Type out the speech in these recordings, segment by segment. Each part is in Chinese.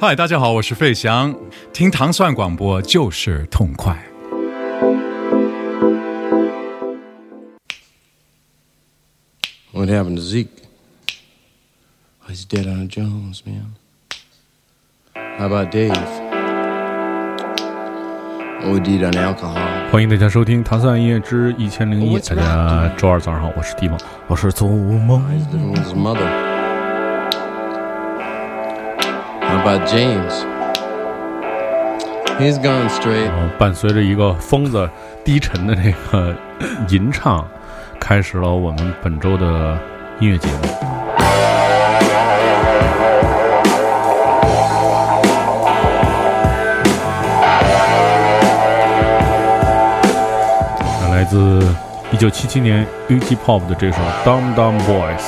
嗨，大家好，我是费翔，听糖蒜广播就是痛快。What happened to Zeke? Oh, he's dead on a Jones, man. How about Dave? 欢迎大家收听唐三夜之一千零一大家周二早上好我是蒂蒙我是做梦。还是做 mother how about james? He's gone straight. 伴随着一个疯子低沉的这个吟唱开始了我们本周的音乐节目。自一九七七年 Iggy Pop 的这首《Down Down Boys》。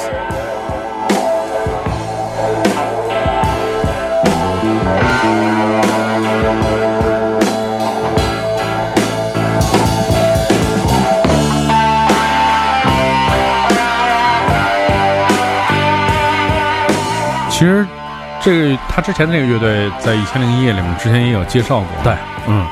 其实，这个他之前那个乐队在《一千零一夜》里面之前也有介绍过。对，嗯，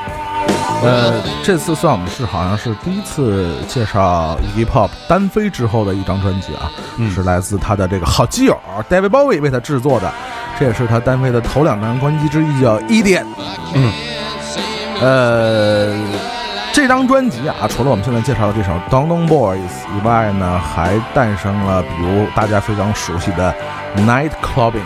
呃，这次算我们是好像是第一次介绍 Iggy Pop 单飞之后的一张专辑啊，嗯是来自他的这个好基友 David Bowie 为他制作的，这也是他单飞的头两张专辑之一，叫《伊甸》。嗯，呃，这张专辑啊，除了我们现在介绍的这首《Down Down Boys》以外呢，还诞生了比如大家非常熟悉的《Night Clubbing》。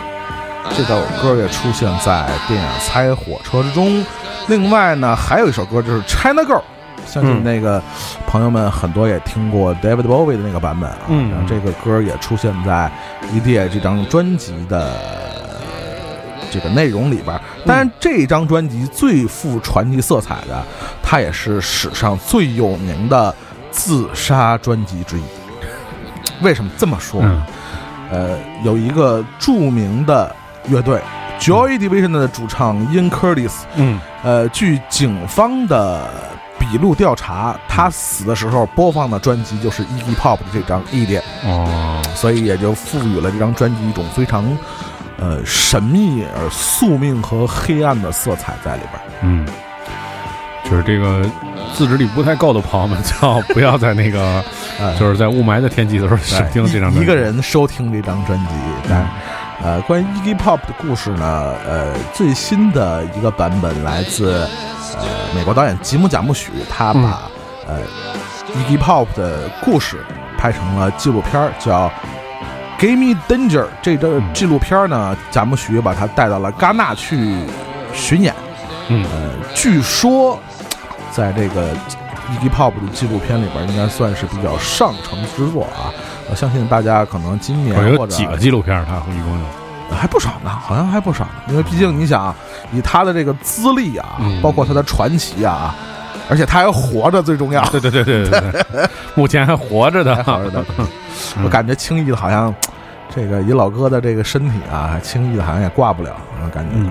这首歌也出现在电影《猜火车》之中。另外呢，还有一首歌就是《China Girl》，相信嗯那个朋友们很多也听过 David Bowie 的那个版本啊。嗯然后这个歌也出现在《一列》这张专辑的这个内容里边儿。当然，这张专辑最富传奇色彩的，它也是史上最有名的自杀专辑之一。为什么这么说呢？嗯呃，有一个著名的乐队 Joy Division 的主唱 Ian Curtis，嗯。呃，据警方的笔录调查，他死的时候播放的专辑就是 Iggy Pop 的这张《一点》，哦，所以也就赋予了这张专辑一种非常呃神秘而宿命和黑暗的色彩在里边儿。嗯，就是这个自制力不太够的朋友们，最好不要在那个呃，就是在雾霾的天气的时候收听这张专辑。一个人收听这张专辑，但是。呃，关于 Iggy Pop 的故事呢，呃，最新的一个版本来自呃美国导演吉姆贾木许，他把、呃 Iggy Pop 的故事拍成了纪录片，叫《Give Me Danger》。这个纪录片呢，贾木许把他带到了戛纳去巡演。嗯呃，据说在这个 Iggy Pop 的纪录片里边，应该算是比较上乘之作啊。我相信大家可能今年或者几个纪录片儿，他一共有，还不少呢，好像还不少呢。因为毕竟你想，以他的这个资历啊，嗯包括他的传奇啊，而且他还活着，最重要。对对对对对对，目前还活着的，活着的，我感觉轻易的好像这个以老哥的这个身体啊，轻易的好像也挂不了，我感觉。嗯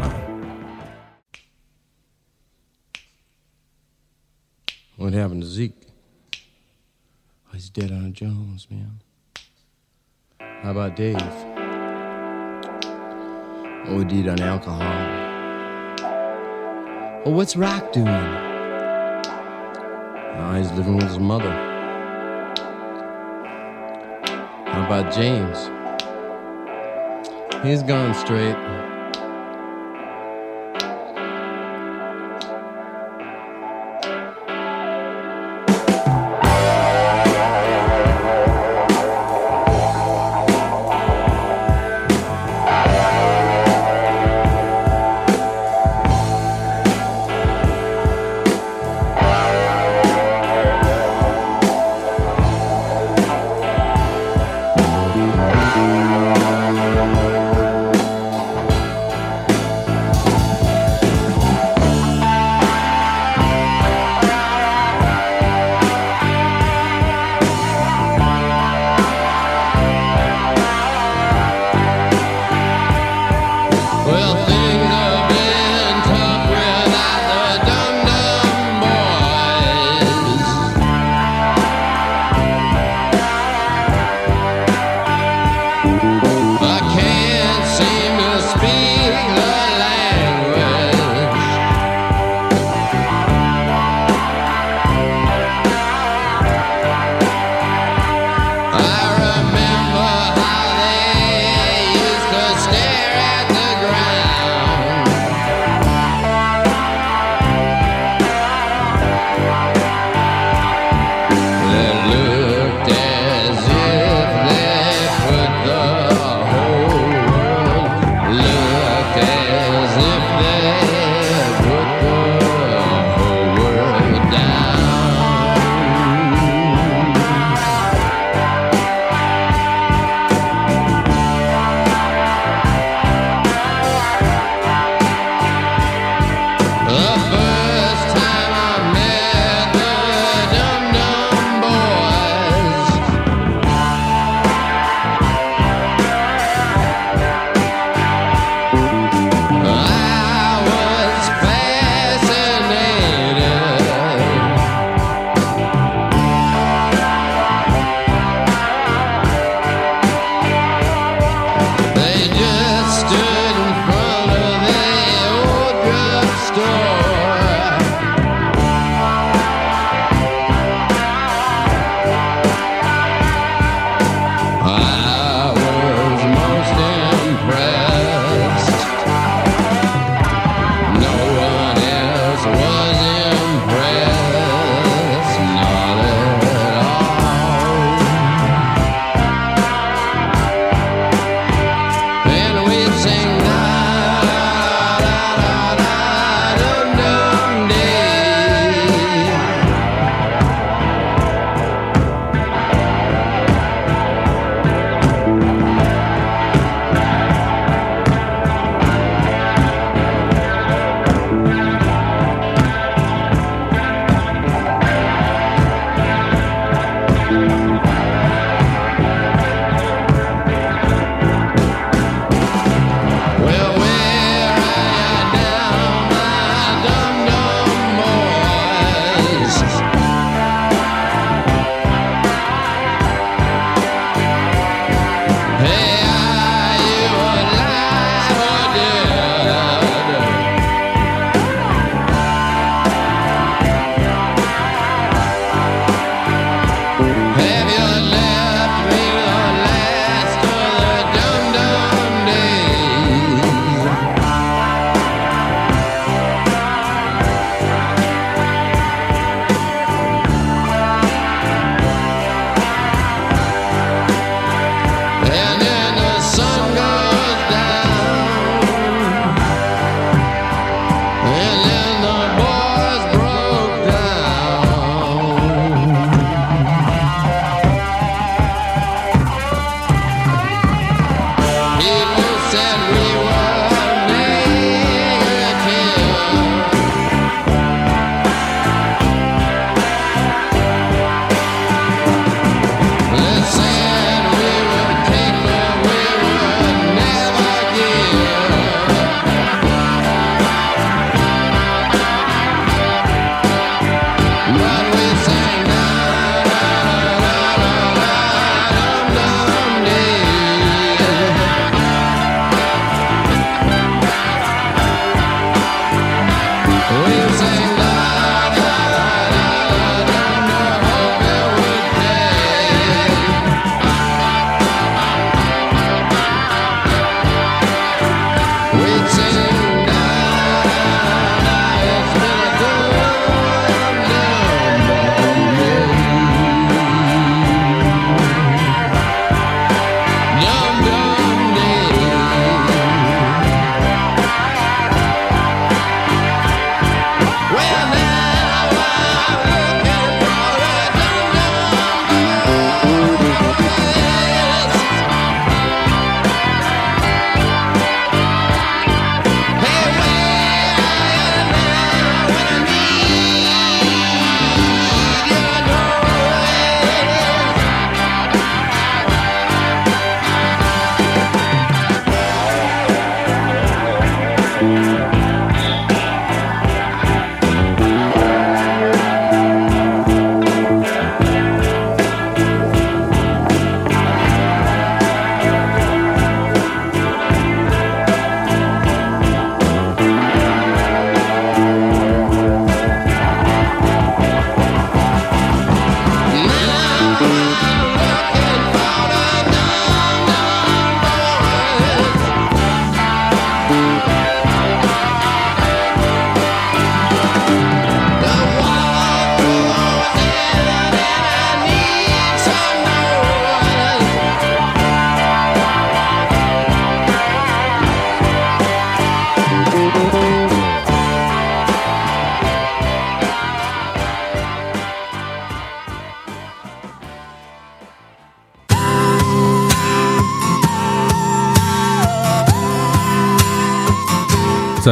What happened to Zeke? Oh, he's dead on a Jones, man. How about Dave? OD'd on alcohol. Well, what's Rock doing? Oh, he's living with his mother. How about James? He's gone straight.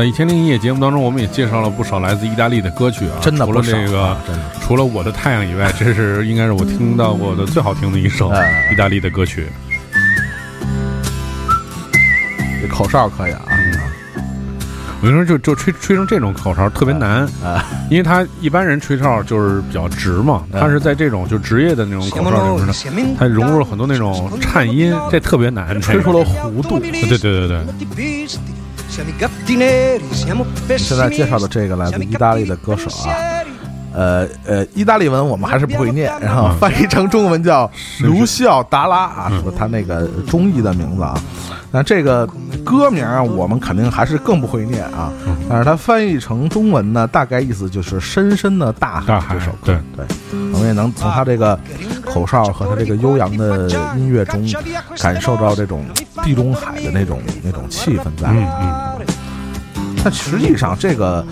在一千零一夜节目当中，我们也介绍了不少来自意大利的歌曲啊，除了真的不少这个啊，真的除了我的太阳以外，这是应该是我听到过的最好听的一首哎意大利的歌曲。这口哨可以啊，我跟你说，就就吹吹成这种口哨特别难，啊，因为他一般人吹哨就是比较直嘛，他是在这种就职业的那种口哨里面呢，它融入了很多那种颤音，这特别难，吹出了弧度。对对对对对，现在介绍的这个来自意大利的歌手啊，呃呃，意大利文我们还是不会念，然后翻译成中文叫卢西奥·达拉啊，是他那个中译的名字啊。那这个歌名啊，我们肯定还是更不会念啊。但是它翻译成中文呢，大概意思就是“深深的大海”大海这首歌。对，我们也能从他这个口哨和他这个悠扬的音乐中，感受到这种地中海的那种那种气氛在。嗯嗯，但实际上，这个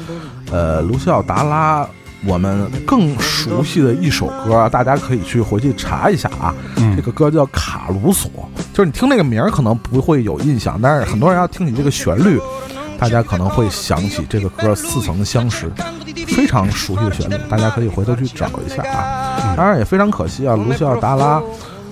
呃，卢西奥·达拉，我们更熟悉的一首歌啊，大家可以去回去查一下啊。嗯这个歌叫《卡鲁索》，就是你听那个名儿可能不会有印象，但是很多人要听起这个旋律，大家可能会想起这个歌似曾相识，非常熟悉的旋律，大家可以回头去找一下啊。当然也非常可惜啊，卢西奥·达拉，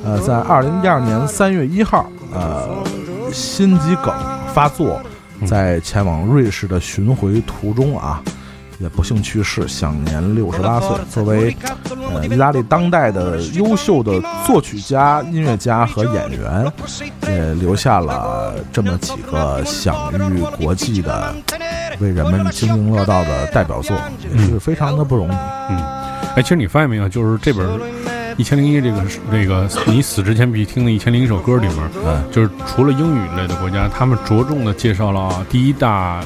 呃，在二零一二年三月一号，呃，心肌梗发作，在前往瑞士的巡回途中啊，也不幸去世，享年六十八岁。作为呃意大利当代的优秀的作曲家、音乐家和演员，也留下了这么几个享誉国际的、为人们津津乐道的代表作，也是非常的不容易。嗯哎，其实你发现没有，就是这本《一千零一》这个这个你死之前必须听的《一千零一首歌》里面，嗯，就是除了英语类的国家，他们着重的介绍了啊第一大，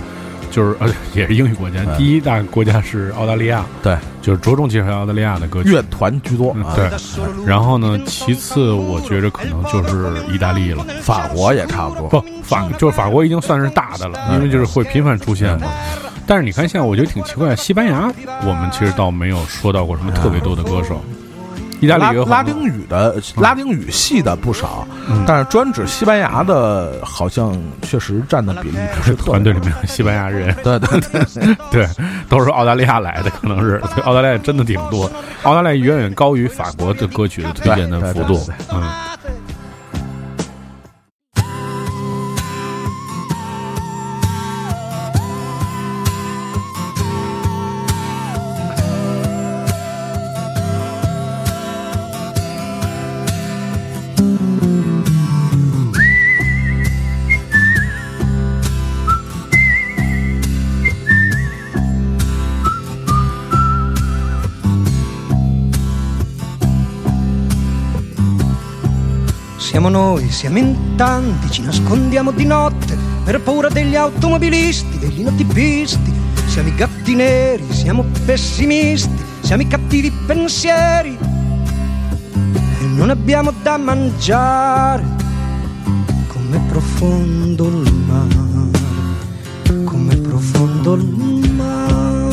就是呃 也是英语国家，嗯。第一大国家是澳大利亚，对，就是着重介绍澳大利亚的歌曲。乐团居多对，然后呢，其次我觉着可能就是意大利了，法国也差不多。不法就是法国已经算是大的了，因为就是会频繁出现嘛。但是你看，现在我觉得挺奇怪，西班牙我们其实倒没有说到过什么特别多的歌手，意大利拉丁语的拉丁语系的不少，但是专指西班牙的，好像确实占的比例不是特别团队里面有西班牙人，对 对对，对，都是澳大利亚来的，可能是 对澳大利亚真的挺多，澳大利亚远远高于法国的歌曲的推荐的幅度。嗯。Siamo noi, siamo in tanti, ci nascondiamo di notte per paura degli automobilisti, degli notipisti. Siamo i gatti neri, siamo pessimisti, siamo i cattivi pensieri e non abbiamo da mangiare. Com'è profondo il mare, com'è profondo il mare.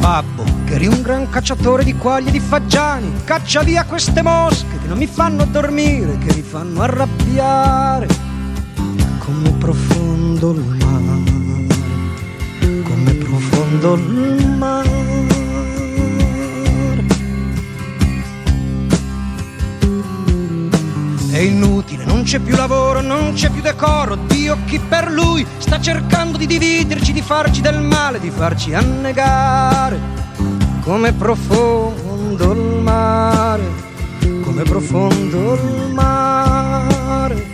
Babbo, che eri un gran cacciatore di quaglie e di fagiani, caccia via queste mosche che non mi fanno dormire, che mi fanno arrabbiare. Come profondo il mare, come profondo il mare. È inutile, non c'è più lavoro, non c'è più decoro. Dio chi per lui sta cercando di dividerci, di farci del male, di farci annegare. Come profondo il mare, come profondo il mare.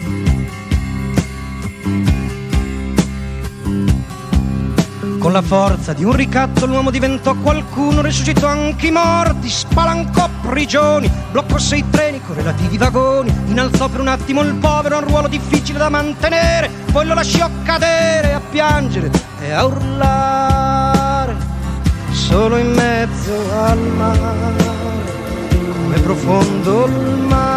Con la forza di un ricatto l'uomo diventò qualcuno, risuscitò anche i morti, spalancò prigioni, bloccò sei treni con relativi vagoni, innalzò per un attimo il povero a un ruolo difficile da mantenere, poi lo lasciò cadere a piangere e a urlare, solo in mezzo al mare, come profondo il mare.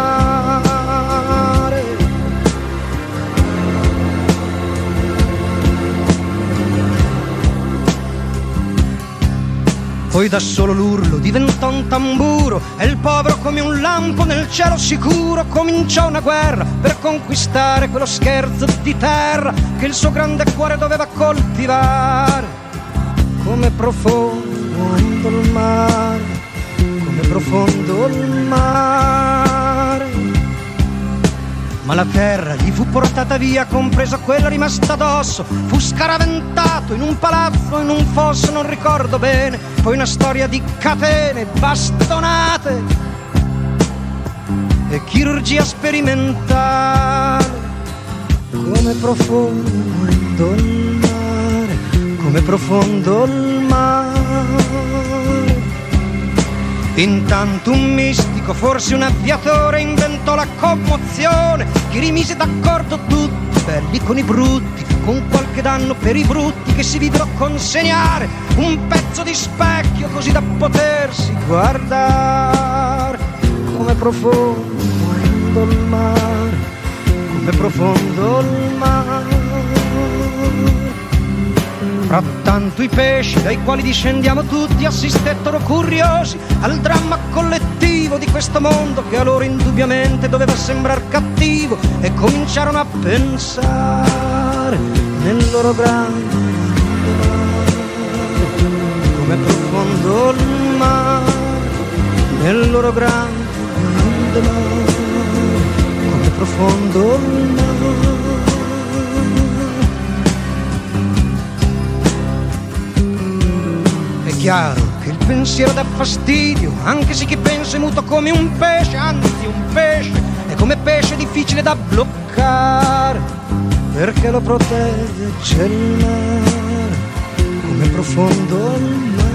Poi da solo l'urlo diventò un tamburo e il povero come un lampo nel cielo sicuro cominciò una guerra per conquistare quello scherzo di terra che il suo grande cuore doveva coltivare. Come profondo il mare, come profondo il mare. Ma la terra gli fu portata via, compreso quella rimasta addosso. Fu scaraventato in un palazzo, in un fosso, non ricordo bene. Poi una storia di catene, bastonate e chirurgia sperimentale. Come profondo il mare, come profondo il mare. Intanto un mistico, forse un aviatore, inventò la commozione, che rimise d'accordo tutti, belli con i brutti, con qualche danno per i brutti che si videro consegnare un pezzo di specchio così da potersi guardare. Come profondo il mare, come profondo il mare. Frattanto i pesci dai quali discendiamo tutti assistettero curiosi al dramma collettivo di questo mondo che a loro indubbiamente doveva sembrare cattivo e cominciarono a pensare nel loro grande mare, come profondo il mare, nel loro grande mare, come profondo il mare. Chiaro che il pensiero dà fastidio, anche se chi pensa è muto come un pesce, anzi un pesce, è come pesce difficile da bloccare, perché lo protegge il mare, come profondo il mare.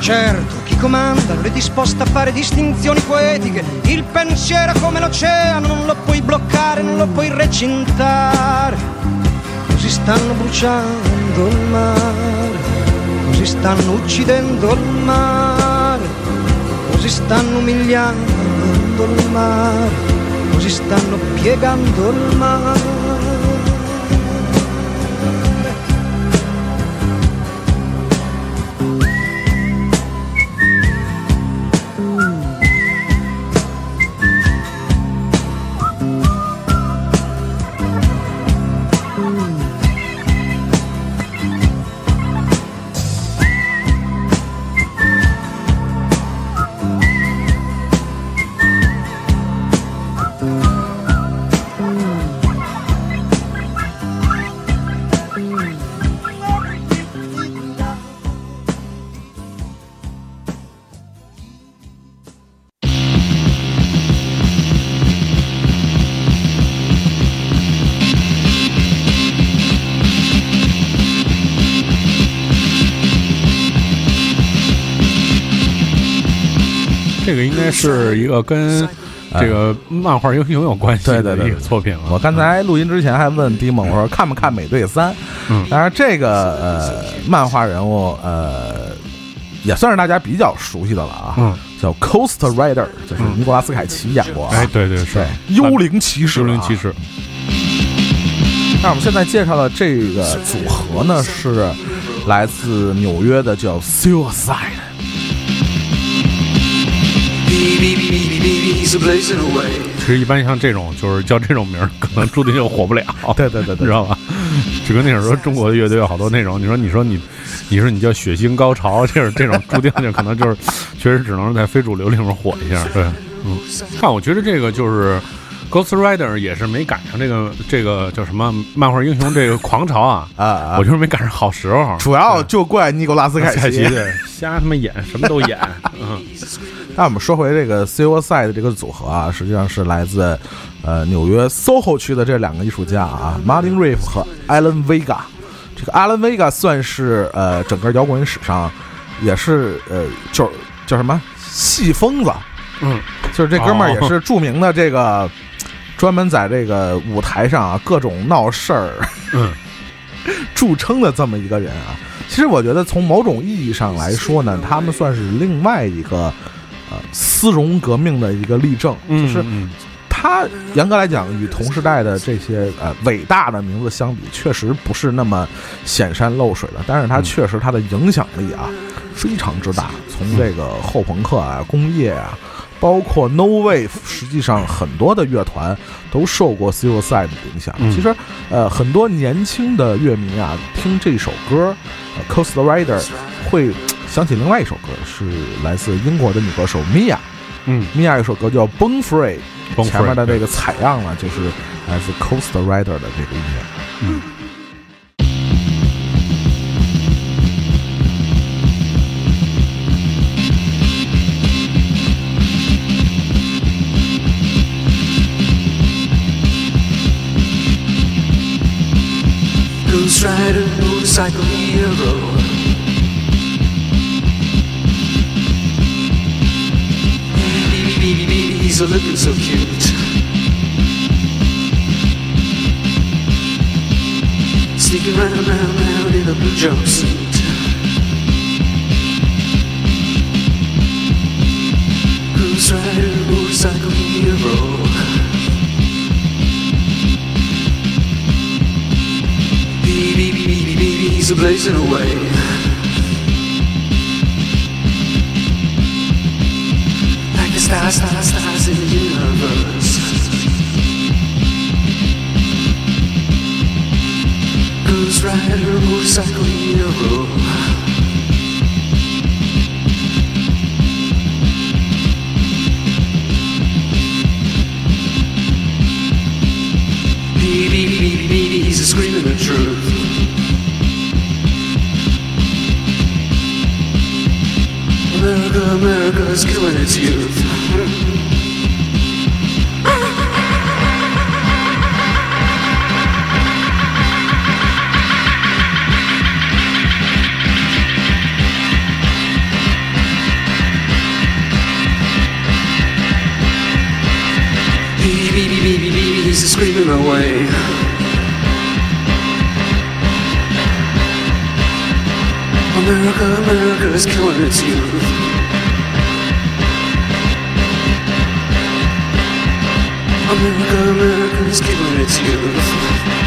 Certo, chi comanda non è disposto a fare distinzioni poetiche, il pensiero è come l'oceano, non lo puoi bloccare, non lo puoi recintare. Così stanno bruciando il mare, così stanno uccidendo il mare, così stanno umiliando il mare, così stanno piegando il mare. 个应该是一个跟这个漫画英雄有关系的一个作品了。我刚才录音之前还问迪蒙，我说看不看《美队三》？嗯当然这个呃漫画人物呃也算是大家比较熟悉的了啊，嗯，叫 Coast Rider，就是尼古拉斯凯奇演过啊，哎，对对是对，幽灵骑士、啊，幽灵骑。士，那我们现在介绍的这个组合呢，是来自纽约的，叫 Suicide。其实一般像这种就是叫这种名儿，可能注定就火不了。对对对对你知道吧？就跟那时候说中国的乐队有好多那种，你说你说你，你说你叫血腥高潮，就是这种注定就可能就是确实只能在非主流里面火一下。对，嗯，看我觉得这个就是。Ghost Rider 也是没赶上这个这个叫什么漫画英雄这个狂潮啊啊啊我就是没赶上好时候。主要就怪尼古拉斯凯凯奇。对，瞎他妈演，什么都演。嗯，那我们说回这个 Suicide 的这个组合啊，实际上是来自呃纽约 SOHO 区的这两个艺术家啊，Martin Reef 和 Alan Vega。这个 Alan Vega 算是呃整个摇滚史上也是呃就是叫什么戏疯子，嗯，就是这哥们儿哦也是著名的这个专门在这个舞台上啊各种闹事儿，嗯，著称的这么一个人啊。其实我觉得从某种意义上来说呢，他们算是另外一个呃丝绒革命的一个例证，就是嗯他严格来讲，与同时代的这些呃伟大的名字相比，确实不是那么显山露水的。但是他确实他的影响力啊非常之大，从这个后朋克啊、工业啊，包括 No Wave，实际上很多的乐团都受过 Suicide 的影响。嗯其实呃，很多年轻的乐迷啊，听这首歌，呃《Coast Rider》会想起另外一首歌，是来自英国的女歌手 Mia。嗯，，Mia 有首歌叫《Bone Free》，前面的这个采样呢，就是来自 Coast Rider 的这个音乐。Rider, motorcycle hero. Baby, baby, baby, he's a looking so cute. Sneaking round, round, round in a blue jumpsuit. Ghost Rider, hero. He's a blazing away. Like the stars, stars, stars in the universe. Ghost Rider, motorcycle hero. Baby, baby, baby, baby, he's a screaming the truth. America, America is killing its youth. Baby, baby, baby, baby, he's screaming away. America, America is killing its youth. America, America is killing its youth.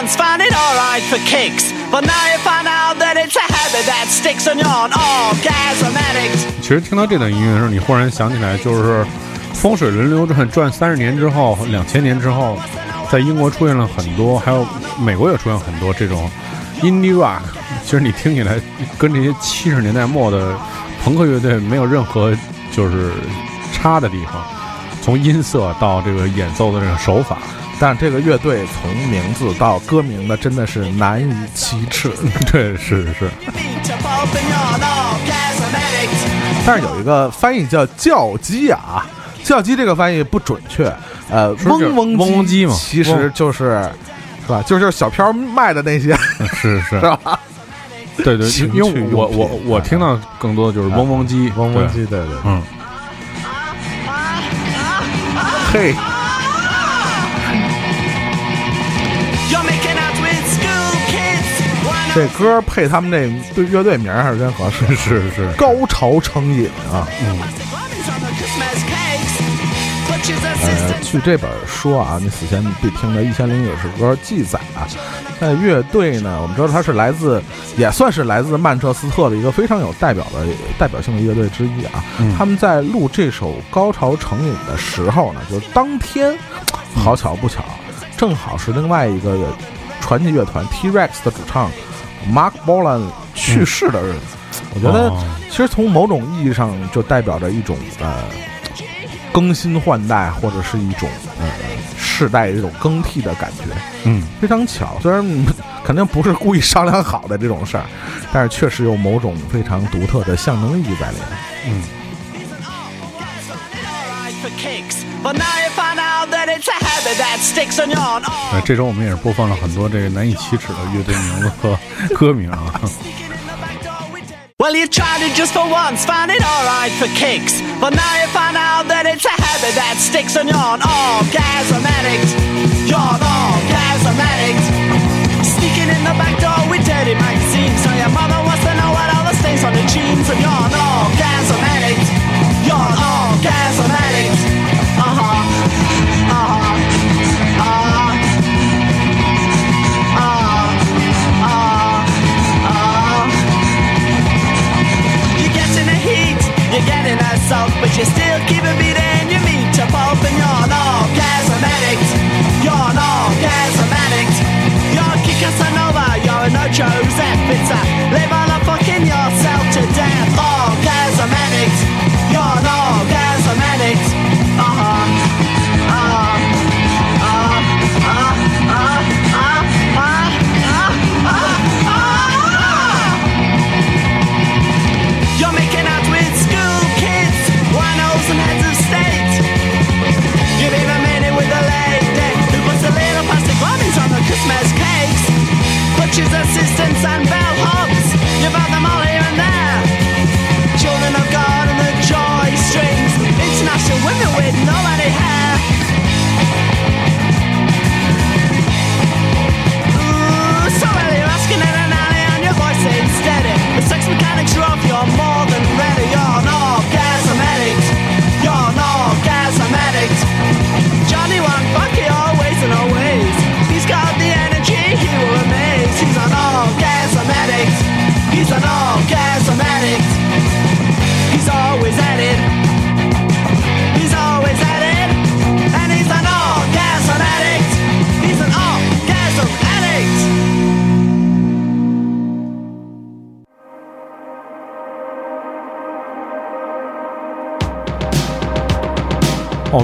Once, found it alright for kicks. But now you find out that it's a habit that sticks and you're an orgasm addict. 其实听到这段音乐的时候，你忽然想起来，就是风水轮流转，转三十年之后，两千年之后，在英国出现了很多，还有美国也出现很多这种 indie rock。其实你听起来跟这些七十年代末的朋克乐队没有任何就是差的地方，从音色到这个演奏的这个手法，但这个乐队从名字到歌名呢，真的是难以启齿。对，是是.但是有一个翻译叫叫鸡啊，叫鸡这个翻译不准确，呃，嗡嗡嗡嗡鸡嘛其实就是是吧？就是小飘卖的那些，是是是，吧？对对，因为我我我听到更多的就是嗡嗡鸡，嗡嗡鸡，对对，嗯。嘿，这歌配他们那对乐队名儿还是真合适，是是是，高潮成瘾啊。呃，据这本书啊，你死前必听的一千零九首歌记载啊，那乐队呢，我们知道它是来自，也算是来自曼彻斯特的一个非常有代表的代表性的乐队之一啊。嗯。他们在录这首《高潮成瘾》的时候呢，就是当天，好巧不巧，正好是另外一个传奇乐团 T-Rex 的主唱 Mark Bolan 去世的日子。我觉得哦其实从某种意义上就代表着一种呃更新换代，或者是一种呃世代这种更替的感觉，嗯，非常巧。虽然嗯 肯定不是故意商量好的这种事儿，但是确实有某种非常独特的象征意义在里面。嗯，呃，这周我们也是播放了很多这个难以启齿的乐队名字和歌名啊。 Well, you tried it just for once, found it alright for kicks. But now you find out that it's a habit that sticks on your orgasm addict. You're an orgasm addict. Sneaking in the back door with dirty magazines. So your mother wants to know what all the stains on the jeans. And you're an orgasm assault, but you still keep a beat in your meat to pulp, and you're an addict. You're an addict. You're a Casanova, you're a no Joseph. It's a live on a fucking yourself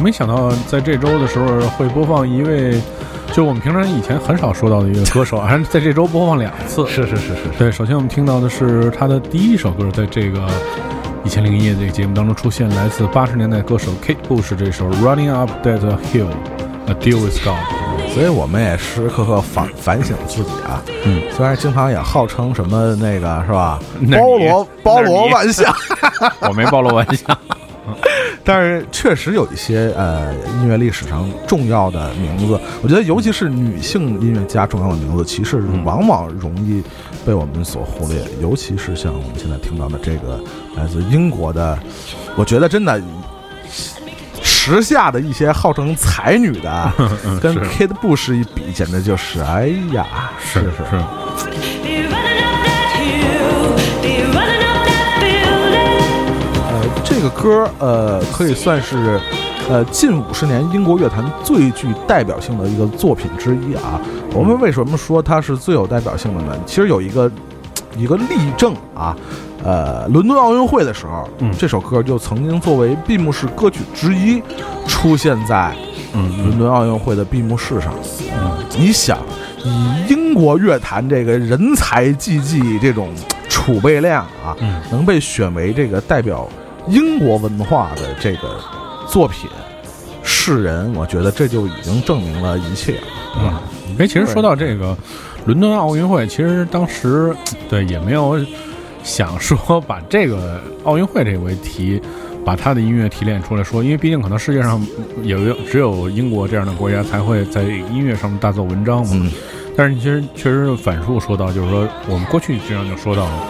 没想到在这周的时候会播放一位，就我们平常以前很少说到的一个歌手，还在这周播放两次。是是是是是，对，首先我们听到的是他的第一首歌，在这个《一千零一夜》这个节目当中出现，来自八十年代歌手 Kate Bush 这首《Running Up That Hill》，A Deal with God。所以我们也时时刻刻反反省自己啊。嗯，虽然经常也号称什么那个是吧，包罗包罗万象，我没暴露玩笑。但是确实有一些呃音乐历史上重要的名字，我觉得尤其是女性音乐家重要的名字，其实往往容易被我们所忽略，尤其是像我们现在听到的这个来自英国的，我觉得真的。时下的一些号称才女的，跟 Kate Bush 一比，简直就是哎呀，是是是，个歌呃可以算是呃近五十年英国乐坛最具代表性的一个作品之一啊。我们为什么说它是最有代表性的呢？其实有一个一个例证啊，呃，伦敦奥运会的时候，嗯这首歌就曾经作为闭幕式歌曲之一出现在嗯伦敦奥运会的闭幕式上。嗯，你想，以英国乐坛这个人才济济这种储备量啊，嗯能被选为这个代表英国文化的这个作品，世人，我觉得这就已经证明了一切了，对吧？哎，其实说到这个伦敦奥运会，其实当时对也没有想说把这个奥运会这个为题，把他的音乐提炼出来说，因为毕竟可能世界上有只有英国这样的国家才会在音乐上面大做文章嘛。嗯但是其实确实反复说到，就是说我们过去经常就说到了，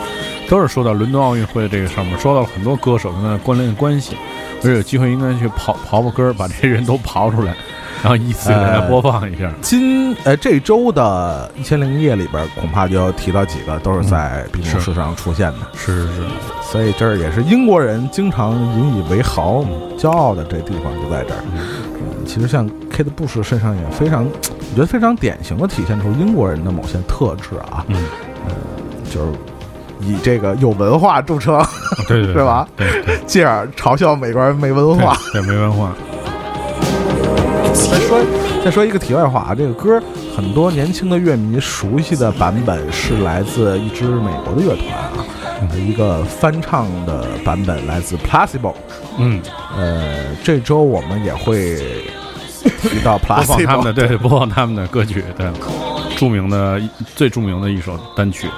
都是说到伦敦奥运会这个上面，说到了很多歌手跟他的关联关系，而且有机会应该去刨刨刨根儿，把这些人都刨出来，然后依次给大家播放一下。今呃这周的《一千零一夜》里边，恐怕就要提到几个都是在闭幕式上出现的，是是是，所以这儿也是英国人经常引以为豪、骄傲的这地方就在这儿。嗯其实像 Kate Bush 身上也非常，我觉得非常典型的体现出英国人的某些特质啊，嗯，呃，就是以这个有文化著称，对对对，是吧？对对进而嘲笑美国人没文化。对，没文化。再说再说一个题外话啊，这个歌很多年轻的乐迷熟悉的版本是来自一支美国的乐团啊，呃一个翻唱的版本，来自 Placebo。嗯，呃，这周我们也会提到 播放他们的对，播放他们的歌曲，对，著名的最著名的一首单曲。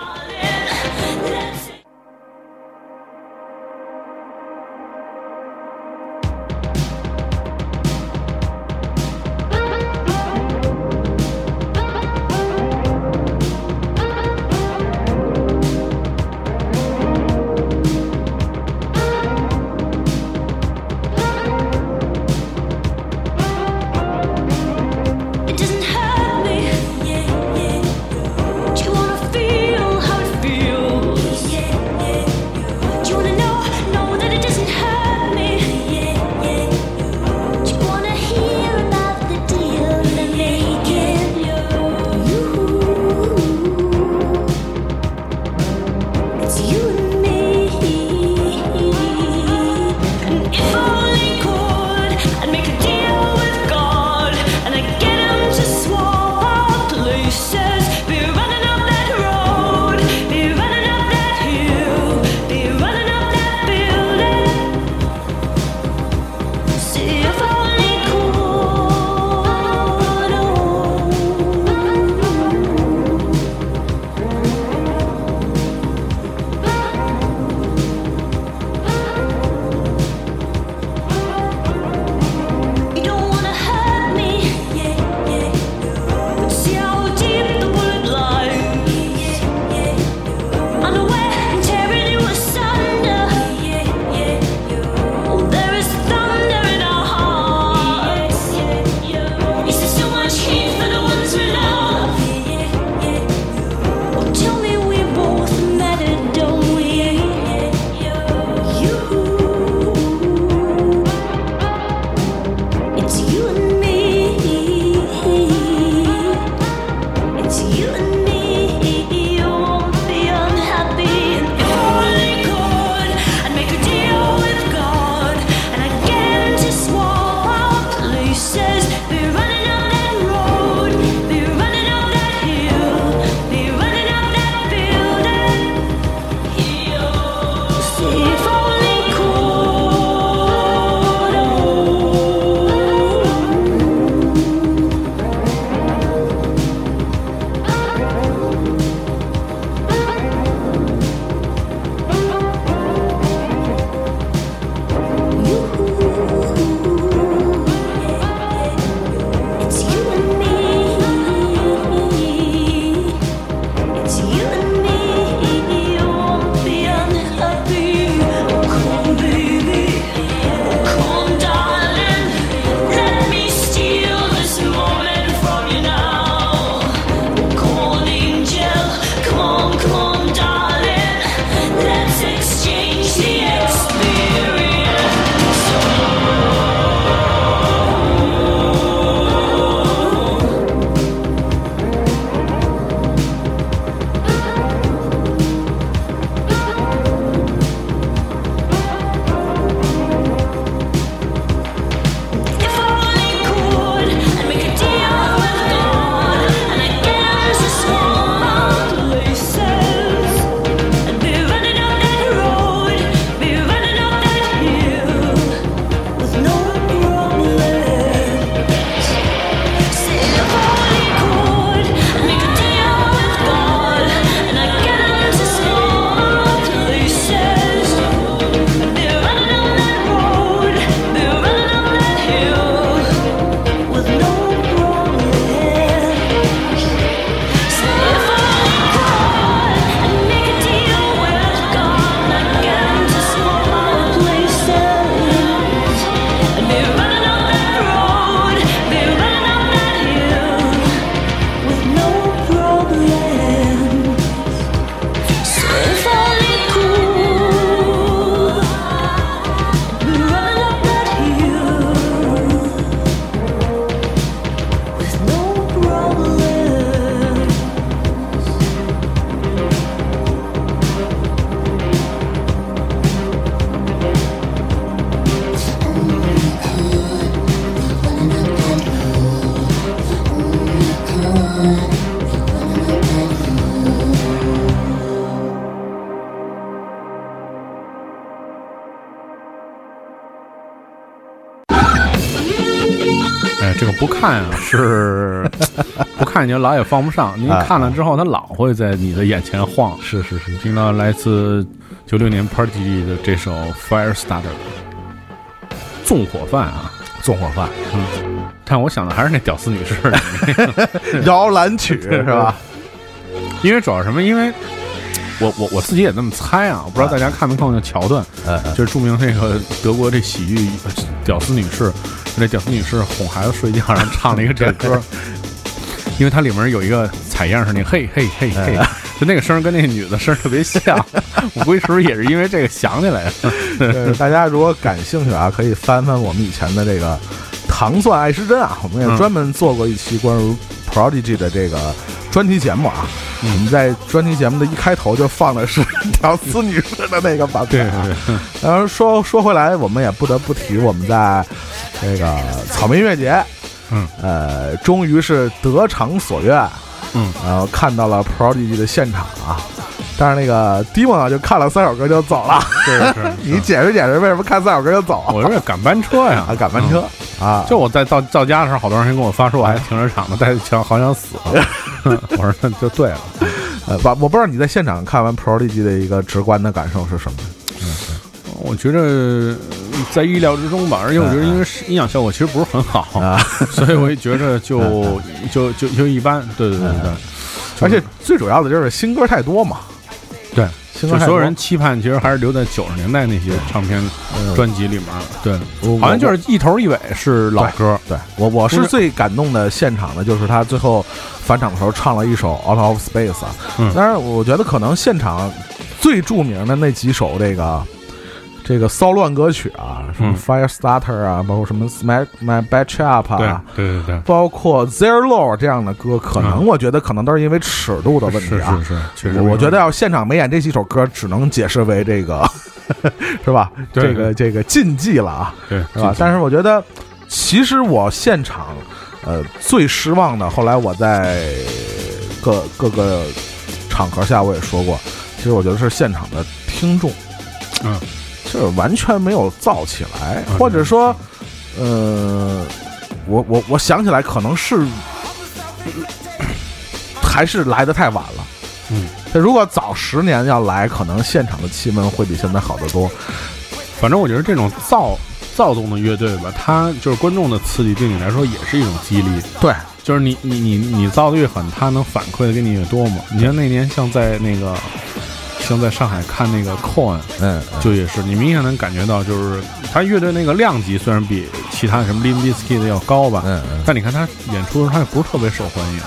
不看啊，是不看你就老也放不上。你啊看了之后，它老会在你的眼前晃。是是是，听到来自九六年 Party 的这首《Fire Starter》，纵火犯啊，纵火犯，但我想的还是那屌丝女士的，摇篮曲 是吧？因为主要什么？因为我我我自己也这么猜啊，我不知道大家看没看过那桥段，就是著名那个德国这喜剧呃屌丝女士，那屌丝女士哄孩子睡觉，然后唱了一个这个歌，因为它里面有一个采样是那嘿嘿嘿嘿，就那个声儿跟那个女的声儿特别像，我估计是不是也是因为这个想起来的？呃大家如果感兴趣啊，可以翻翻我们以前的这个糖蒜爱失真啊，我们也嗯专门做过一期关于 Prodigy 的这个专题节目啊。嗯我们在专题节目的一开头就放的是屌丝女士的那个版对本啊。对，然后说说回来，我们也不得不提我们在这个草莓音乐节，嗯，呃，终于是得偿所愿，嗯，然后看到了 Prodigy 的现场啊。但是那个 Dimon 啊，就看了三首歌就走了。是是，你解释解释，为什么看三首歌就走？我这赶班车呀啊，，赶班车啊，就我在到到家的时候，好多人还跟我发说我还停车场呢，在想 好想死。我说那就对了，呃，我我不知道你在现场看完 Prodigy 的一个直观的感受是什么？我觉得呃在意料之中吧，而且我觉得因为是音响效果其实不是很好，啊，所以我也觉着就就就就一般。对对对对而且最主要的就是新歌太多嘛，对，所有人期盼其实还是留在九十年代那些唱片嗯专辑里面。对，我好像就是一头一尾是老歌。对我我是最感动的现场的，就是他最后返场的时候唱了一首《Out of Space》啊。嗯当然，我觉得可能现场最著名的那几首这个这个骚乱歌曲啊，什么嗯 Fire Starter 啊，包括什么 Smack My Batch Up 啊，对对对。包括 Zero Low 这样的歌，可能我觉得可能都是因为尺度的问题是啊。是是，确实，我觉得要现场没演这几首歌，只能解释为这个 是吧？这个这个禁忌了啊。对是吧？但是我觉得，其实我现场呃最失望的，后来我在各各个场合下我也说过，其实我觉得是现场的听众，嗯，就是完全没有燥起来，嗯或者说，呃，我我我想起来可能是还是来的太晚了。嗯，这如果早十年要来，可能现场的气氛会比现在好得多。反正我觉得这种躁躁动的乐队吧，它就是观众的刺激，对你来说也是一种激励。对，就是你你你你造的越狠，他能反馈的给你越多嘛。你像那年像在那个像在上海看那个 Cohen，嗯，就也是你明显能感觉到，就是他乐队那个量级虽然比其他什么 Limp Bizkit 的要高吧，嗯嗯，但你看他演出的时候，他也不是特别受欢迎，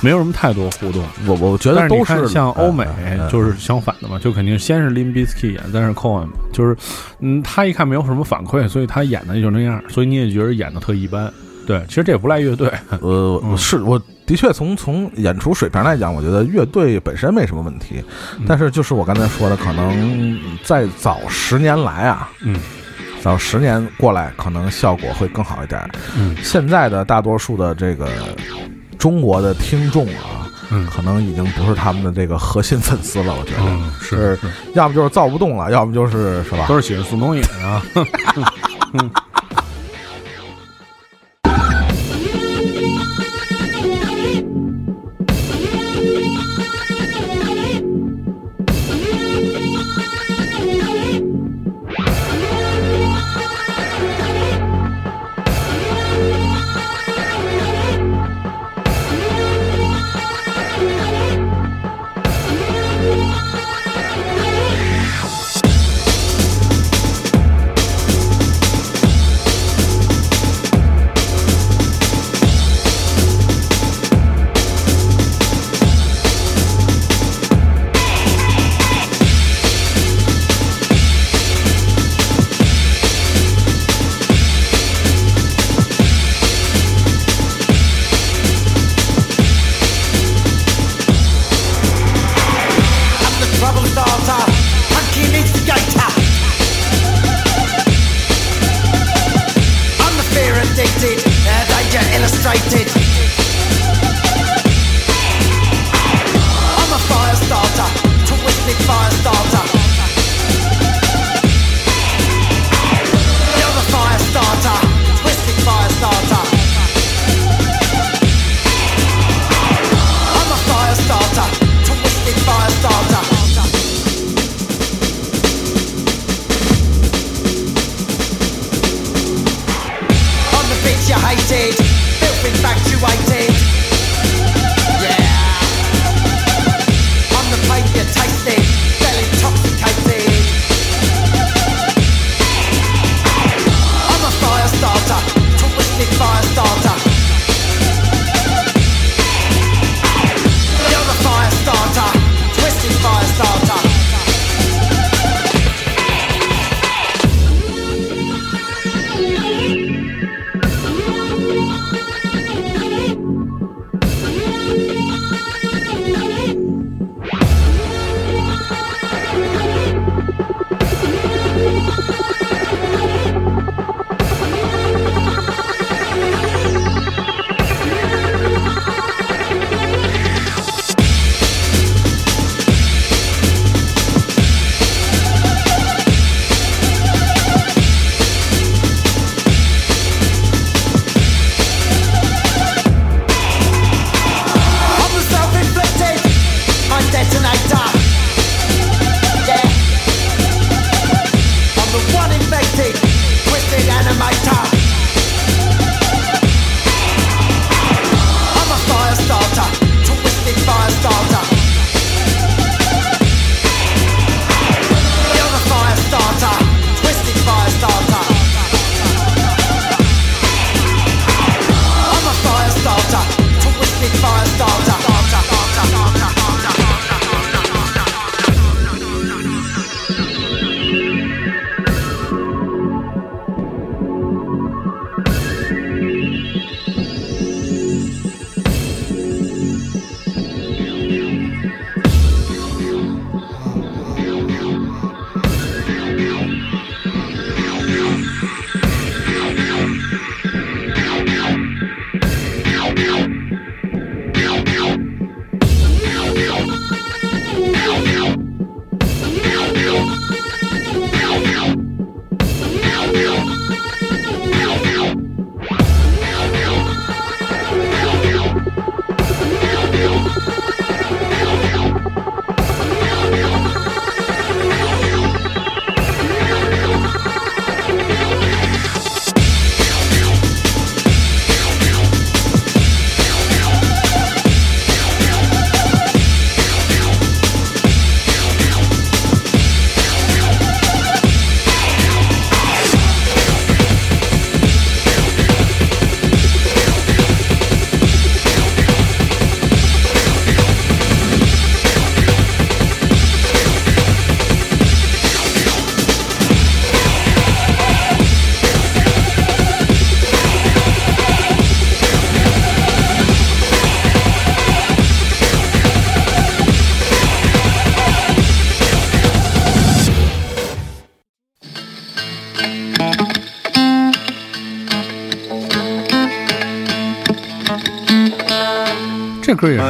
没有什么太多互动。我我觉得都看像欧美就是相反的嘛，就肯定先是 Limp Bizkit 演，但是 Cohen 就是，嗯，他一看没有什么反馈，所以他演的就那样，所以你也觉得演的特一般。对，其实这也不赖乐队，呃，嗯。是我的确从从演出水平来讲，我觉得乐队本身没什么问题，嗯但是就是我刚才说的，可能再早十年来啊，嗯早十年过来，可能效果会更好一点。嗯现在的大多数的这个中国的听众啊，嗯可能已经不是他们的这个核心粉丝了，我觉得。是，要么就是造不动了，要么就是是吧？都是喜欢宋冬野啊。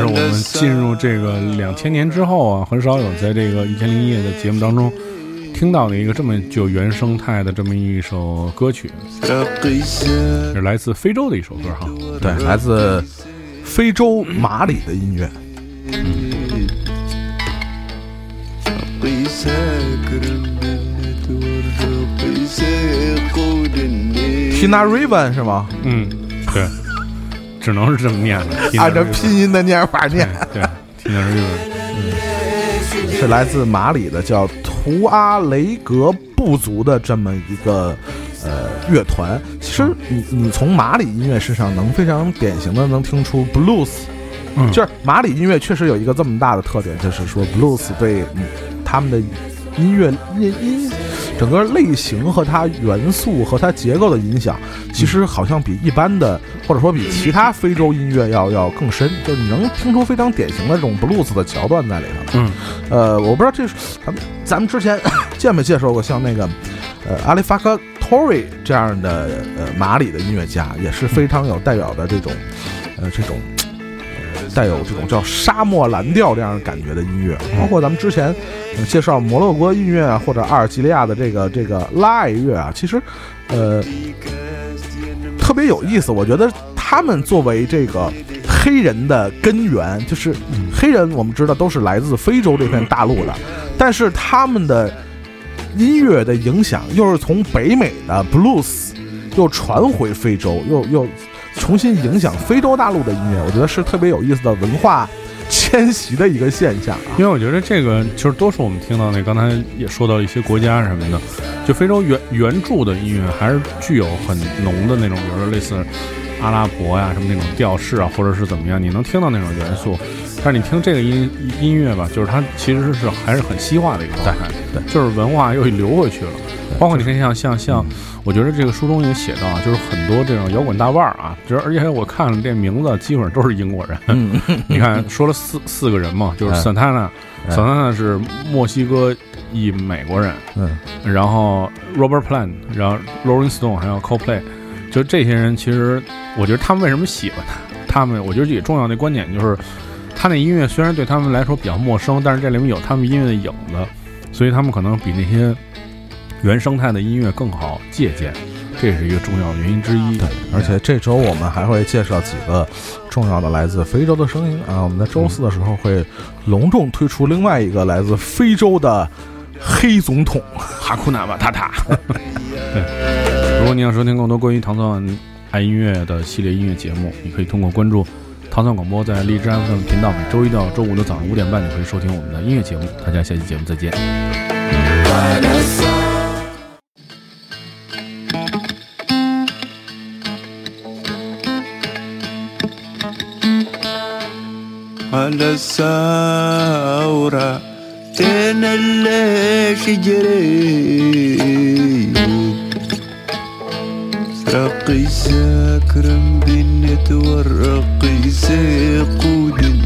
是我们进入这个两千年之后啊，很少有在这个一千零一夜的节目当中听到的一个这么具有原生态的这么一首歌曲，是来自非洲的一首歌哈。对，来自非洲马里的音乐。Tina Raven 是吗？嗯，对，只能是这么念的，按照拼音的念法念，对，听见日本，是来自马里的叫图阿雷格部族的这么一个呃乐团。其实你你从马里音乐身上能非常典型的能听出 blues，嗯。就是马里音乐确实有一个这么大的特点，就是说 blues 对嗯他们的音乐音音整个类型和它元素和它结构的影响，其实好像比一般的或者说比其他非洲音乐要要更深，就是你能听出非常典型的这种 blues 的桥段在里头。嗯，呃，我不知道这是咱们咱们之前见没介绍过像那个呃阿里法克托瑞这样的呃马里的音乐家，也是非常有代表的这种呃这种。呃带有这种叫沙漠蓝调这样感觉的音乐，包括咱们之前、呃介绍摩洛哥音乐啊，或者阿尔及利亚的这个这个拉艾乐啊，其实，呃，特别有意思。我觉得他们作为这个黑人的根源，就是黑人，我们知道都是来自非洲这片大陆的，但是他们的音乐的影响又是从北美的 blues 又传回非洲，又又重新影响非洲大陆的音乐，我觉得是特别有意思的文化迁徙的一个现象。因为我觉得这个就是多数我们听到那刚才也说到一些国家什么的，就非洲原原著的音乐还是具有很浓的那种，比如说类似阿拉伯呀什么那种调式啊，或者是怎么样，你能听到那种元素。但是你听这个音音乐吧，就是它其实是还是很西化的一个状态，对就是文化又流回去了。包括你看像像像，我觉得这个书中也写到啊，就是很多这种摇滚大腕儿啊，就是而且我看了这名字，基本上都是英国人。嗯，你看说了四四个人嘛，就是哎。Santana，哎。Santana 是墨西哥裔美国人，嗯，然后 Robert Plant，然后 Rolling Stone，还有 Coldplay，就这些人，其实我觉得他们为什么喜欢他？他们我觉得也重要的观点就是，他那音乐虽然对他们来说比较陌生，但是这里面有他们音乐的影子，所以他们可能比那些原生态的音乐更好借鉴，这是一个重要的原因之一。对，而且这周我们还会介绍几个重要的来自非洲的声音啊。我们在周四的时候会隆重推出另外一个来自非洲的黑总统。哈库纳瓦塔塔。对，如果你想收听更多关于糖蒜爱音乐的系列音乐节目，你可以通过关注糖蒜广播在荔枝 FM 频道，每周一到周五的早上五点半，你可以收听我们的音乐节目。大家下期节目再见。 على الثورة تنلش جري رقي ساكرم بنت ورقي قودن